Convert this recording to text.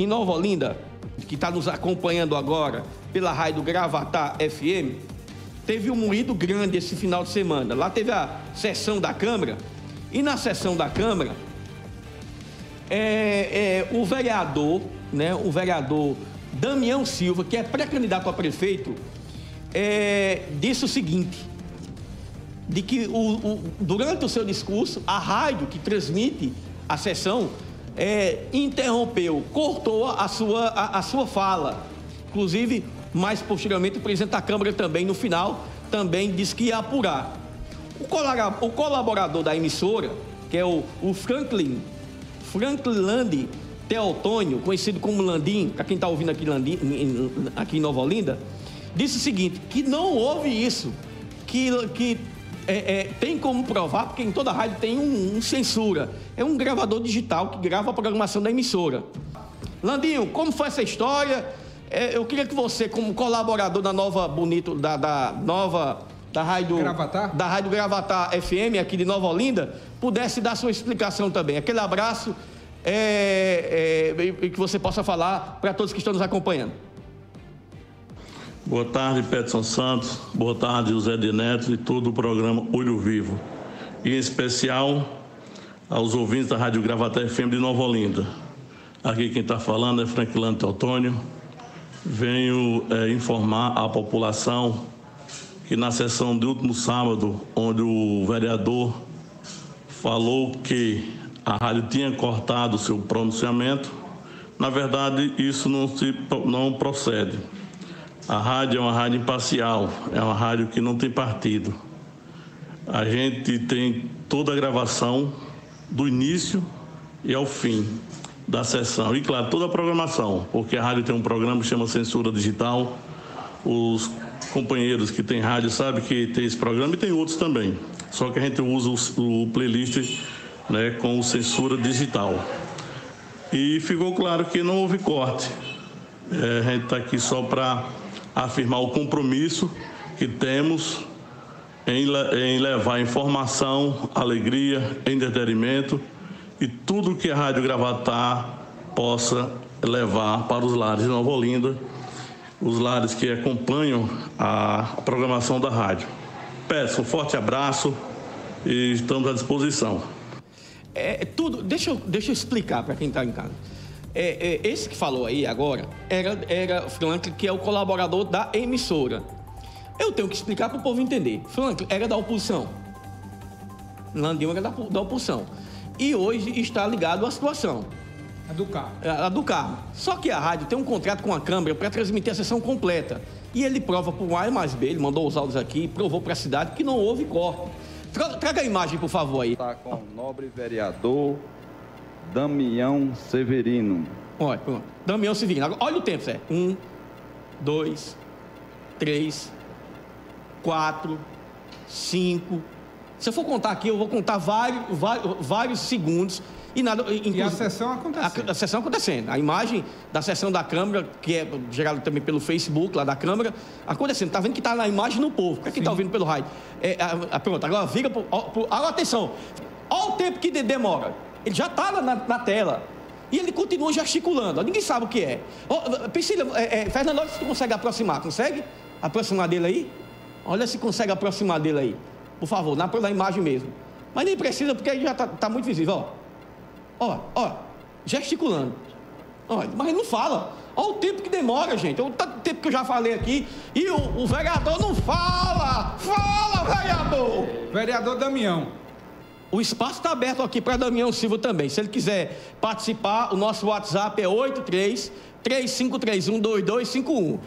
em Nova Olinda, que está nos acompanhando agora pela rádio Gravatar FM, teve um moído grande esse final de semana. Lá teve a sessão da Câmara, e na sessão da Câmara, é, é, o vereador, né, o vereador Damião Silva, que é pré-candidato a prefeito, é, disse o seguinte: de que o, o, durante o seu discurso, a rádio que transmite a sessão é, interrompeu, cortou a sua, a, a, sua fala. Inclusive, mais posteriormente, o presidente da Câmara também, no final, também disse que ia apurar. O, colaborador da emissora, que é o, o Franklin, Franklin Landi Teotônio, conhecido como Landim, para quem está ouvindo aqui, Landim, aqui em Nova Olinda, disse o seguinte, que não houve isso, que, que é, é, tem como provar, porque em toda rádio tem um, um, censura. É um gravador digital que grava a programação da emissora. Landinho, como foi essa história? É, eu queria que você, como colaborador da nova Bonito, da, da nova da rádio Gravatar? da rádio Gravatar FM aqui de Nova Olinda, pudesse dar sua explicação também. Aquele abraço é, é, e que você possa falar para todos que estão nos acompanhando. Boa tarde, Peterson Santos. Boa tarde, José de Neto e todo o programa Olho Vivo. E em especial aos ouvintes da Rádio Gravata FM de Nova Olinda. Aqui quem está falando é Franklin Teotônio. Venho é, informar a população que na sessão de último sábado, onde o vereador falou que a rádio tinha cortado seu pronunciamento, na verdade isso não, se, não procede. A rádio é uma rádio imparcial, é uma rádio que não tem partido. A gente tem toda a gravação do início e ao fim da sessão. E claro, toda a programação, porque a rádio tem um programa que chama Censura Digital. Os companheiros que têm rádio sabem que tem esse programa e tem outros também. Só que a gente usa o, playlist né, com Censura Digital. E ficou claro que não houve corte. É, a gente está aqui só para afirmar o compromisso que temos em, em levar informação, alegria, entretenimento e tudo que a Rádio Gravatar possa levar para os lares de Nova Olinda, os lares que acompanham a programação da rádio. Peço um forte abraço e estamos à disposição. É, tudo, deixa, deixa eu explicar para quem está em casa. É, é, esse que falou aí agora era, era Franklin, que é o colaborador da emissora. Eu tenho que explicar para o povo entender. Franklin era da oposição. Landinho era da, da oposição. E hoje está ligado à situação. A do carro. A, a do carro. Só que a rádio tem um contrato com a Câmara para transmitir a sessão completa. E ele prova por A mais B, ele mandou os áudios aqui, provou para a cidade que não houve corte. Traga a imagem, por favor, aí. Está com o nobre vereador Damião Severino. Olha, pronto. Damião Severino. Olha o tempo, Zé. Um, dois, três, quatro, cinco. Se eu for contar aqui, eu vou contar vários, vários, vários segundos e nada. E a sessão acontecendo. A, a, sessão acontecendo. A imagem da sessão da Câmara, que é gerada também pelo Facebook lá da Câmara, acontecendo. Está vendo que está na imagem no povo. Para quem está ouvindo pelo rádio. É, a, a, pronto, agora vira. Pro, pro, agora atenção. Olha o tempo que demora. Ele já está na, na, tela. E ele continua gesticulando. Ninguém sabe o que é. Oh, Priscila, é, é, Fernando, olha se tu consegue aproximar. Consegue aproximar dele aí? Olha se consegue aproximar dele aí. Por favor, na, na imagem mesmo. Mas nem precisa, porque aí já está tá muito visível. Ó, ó, ó, gesticulando. Mas não fala. Olha o tempo que demora, gente. O tempo que eu já falei aqui. E o, o vereador não fala! Fala, vereador! Vereador Damião. O espaço está aberto aqui para Damião Silva também. Se ele quiser participar, o nosso WhatsApp é 83 3531 2251.